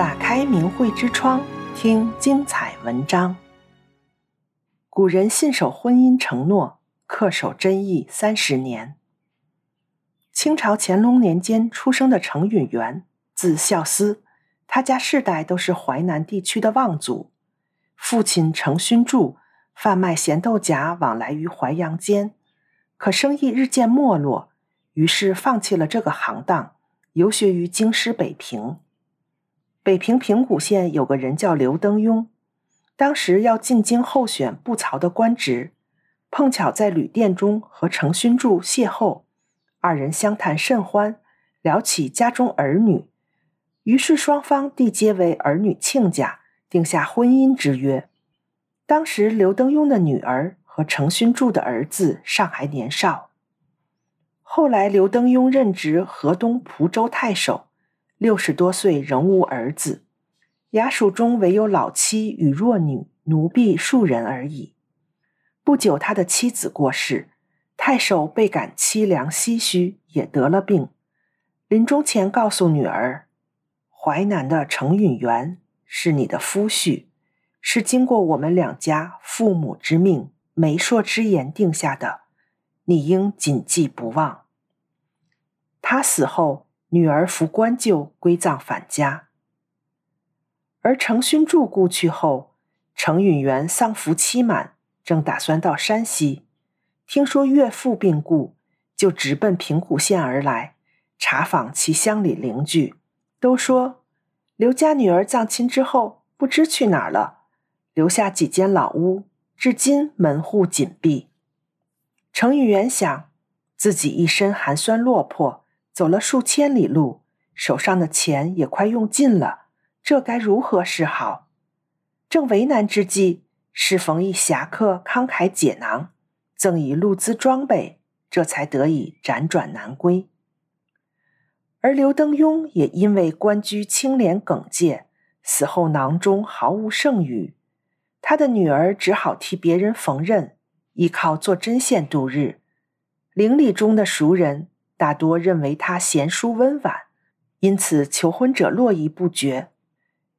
打开明慧之窗，听精彩文章。古人信守婚姻承诺，恪守贞义三十年。清朝乾隆年间出生的程允元，字孝思，他家世代都是淮南地区的望族。父亲程勋柱贩卖咸豆荚，往来于淮阳间，可生意日渐没落，于是放弃了这个行当，游学于京师北平。北平平谷县有个人叫刘登庸，当时要进京候选布曹的官职，碰巧在旅店中和程勋柱邂逅，二人相谈甚欢，聊起家中儿女，于是双方缔结为儿女亲家，定下婚姻之约。当时刘登庸的女儿和程勋柱的儿子尚还年少。后来刘登庸任职河东蒲州太守。六十多岁仍无儿子，衙署中唯有老妻与弱女、奴婢数人而已。不久，他的妻子过世，太守倍感凄凉唏嘘，也得了病。临终前告诉女儿：“淮南的程允元是你的夫婿，是经过我们两家父母之命、媒妁之言定下的，你应谨记不忘。”他死后。女儿服官柩归葬返家，而程勋柱故去后，程允元丧服期满，正打算到山西，听说岳父病故，就直奔平谷县而来，查访其乡里邻居，都说刘家女儿葬亲之后不知去哪儿了，留下几间老屋，至今门户紧闭。程允元想，自己一身寒酸落魄。走了数千里路，手上的钱也快用尽了，这该如何是好？正为难之际，适逢一侠客慷慨解囊，赠以路资装备，这才得以辗转南归。而刘登庸也因为官居清廉耿介，死后囊中毫无剩余，他的女儿只好替别人缝纫，依靠做针线度日。邻里中的熟人。大多认为他贤淑温婉，因此求婚者络绎不绝。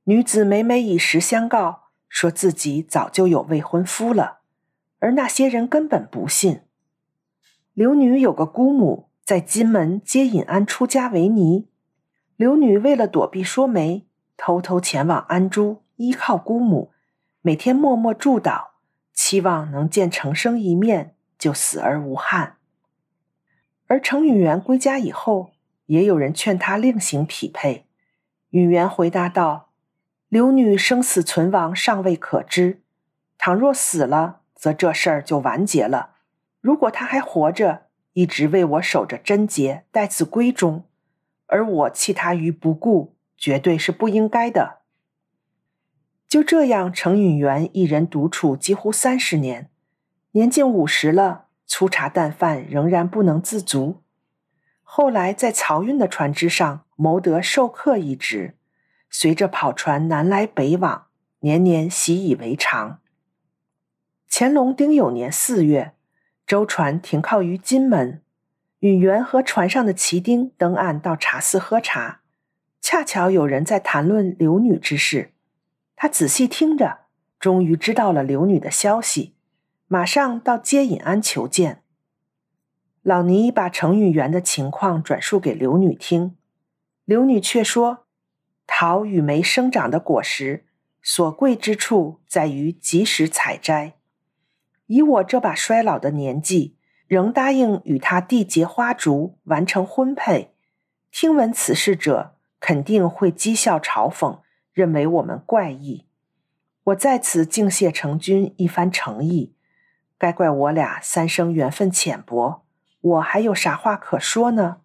女子每每以实相告，说自己早就有未婚夫了，而那些人根本不信。刘女有个姑母在金门接尹安出家为尼，刘女为了躲避说媒，偷偷前往安珠依靠姑母，每天默默祝祷，期望能见程生一面，就死而无憾。而程允元归家以后，也有人劝他另行匹配。允元回答道：“刘女生死存亡尚未可知，倘若死了，则这事儿就完结了；如果她还活着，一直为我守着贞节，待字闺中，而我弃她于不顾，绝对是不应该的。”就这样，程允元一人独处几乎三十年，年近五十了。粗茶淡饭仍然不能自足，后来在漕运的船只上谋得授课一职，随着跑船南来北往，年年习以为常。乾隆丁酉年四月，舟船停靠于金门，允元和船上的旗丁登岸到茶肆喝茶，恰巧有人在谈论刘女之事，他仔细听着，终于知道了刘女的消息。马上到接引庵求见。老尼把程允元的情况转述给刘女听，刘女却说：“桃与梅生长的果实，所贵之处在于及时采摘。以我这把衰老的年纪，仍答应与他缔结花烛，完成婚配，听闻此事者肯定会讥笑嘲讽，认为我们怪异。我在此敬谢程君一番诚意。”该怪我俩三生缘分浅薄，我还有啥话可说呢？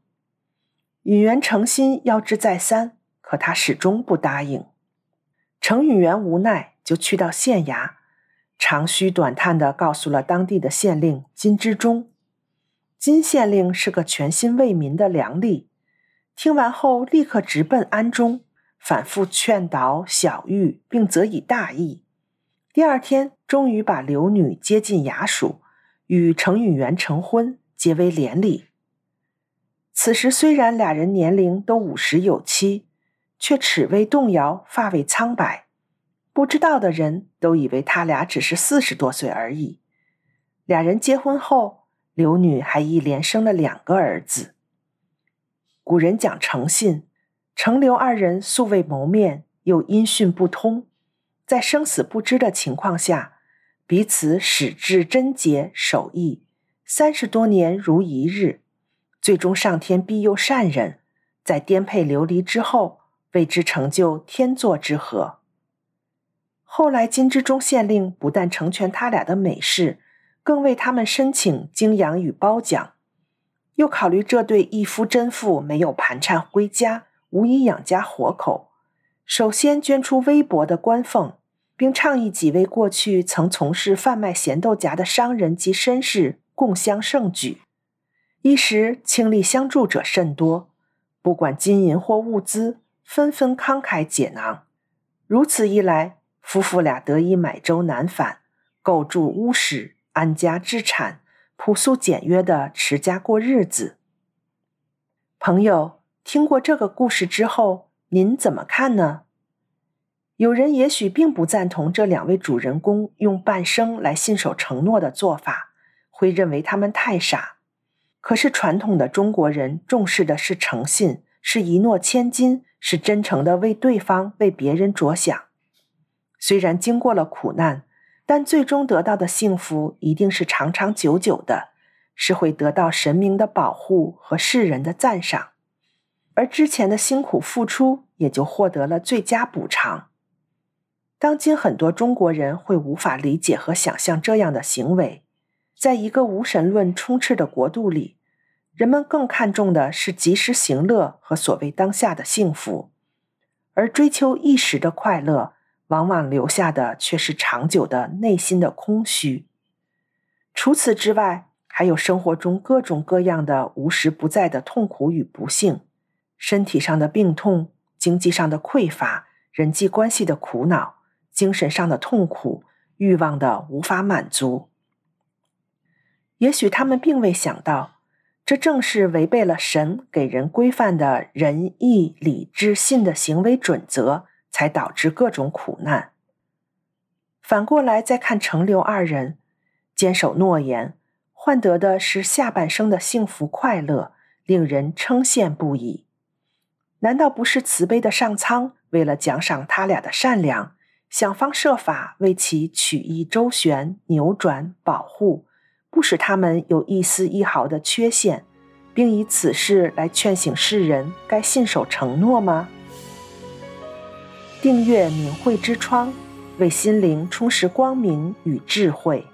允元诚心要之再三，可他始终不答应。程允元无奈，就去到县衙，长吁短叹地告诉了当地的县令金之忠。金县令是个全心为民的良吏，听完后立刻直奔安中，反复劝导小玉，并责以大义。第二天，终于把刘女接进衙署，与程允元成婚，结为连理。此时虽然俩人年龄都五十有七，却齿未动摇，发未苍白。不知道的人都以为他俩只是四十多岁而已。俩人结婚后，刘女还一连生了两个儿子。古人讲诚信，程刘二人素未谋面，又音讯不通，在生死不知的情况下，彼此矢志贞洁守义，三十多年如一日。最终上天庇佑善人，在颠沛流离之后，为之成就天作之合。后来，金之中县令不但成全他俩的美事，更为他们申请经养与褒奖。又考虑这对一夫真妇没有盘缠归家，无以养家活口，首先捐出微薄的官俸，并倡议几位过去曾从事贩卖咸豆荚的商人及绅士共襄盛举。一时倾力相助者甚多，不管金银或物资，纷纷慷慨解囊。如此一来，夫妇俩得以买舟南返，构筑屋室，安家置产，朴素简约的持家过日子。朋友，听过这个故事之后，您怎么看呢？有人也许并不赞同这两位主人公用半生来信守承诺的做法，会认为他们太傻。可是传统的中国人重视的是诚信，是一诺千金，是真诚的为对方、为别人着想。虽然经过了苦难，但最终得到的幸福一定是长长久久的，是会得到神明的保护和世人的赞赏，而之前的辛苦付出也就获得了最佳补偿。当今很多中国人会无法理解和想象这样的行为，在一个无神论充斥的国度里，人们更看重的是及时行乐和所谓当下的幸福，而追求一时的快乐。往往留下的却是长久的内心的空虚。除此之外，还有生活中各种各样的无时不在的痛苦与不幸：身体上的病痛、经济上的匮乏、人际关系的苦恼、精神上的痛苦、欲望的无法满足。也许他们并未想到，这正是违背了神给人规范的仁义礼智信的行为准则。才导致各种苦难。反过来再看程刘二人，坚守诺言，换得的是下半生的幸福快乐，令人称羡不已。难道不是慈悲的上苍为了奖赏他俩的善良，想方设法为其曲意周旋、扭转、保护，不使他们有一丝一毫的缺陷，并以此事来劝醒世人该信守承诺吗？订阅“明慧之窗”，为心灵充实光明与智慧。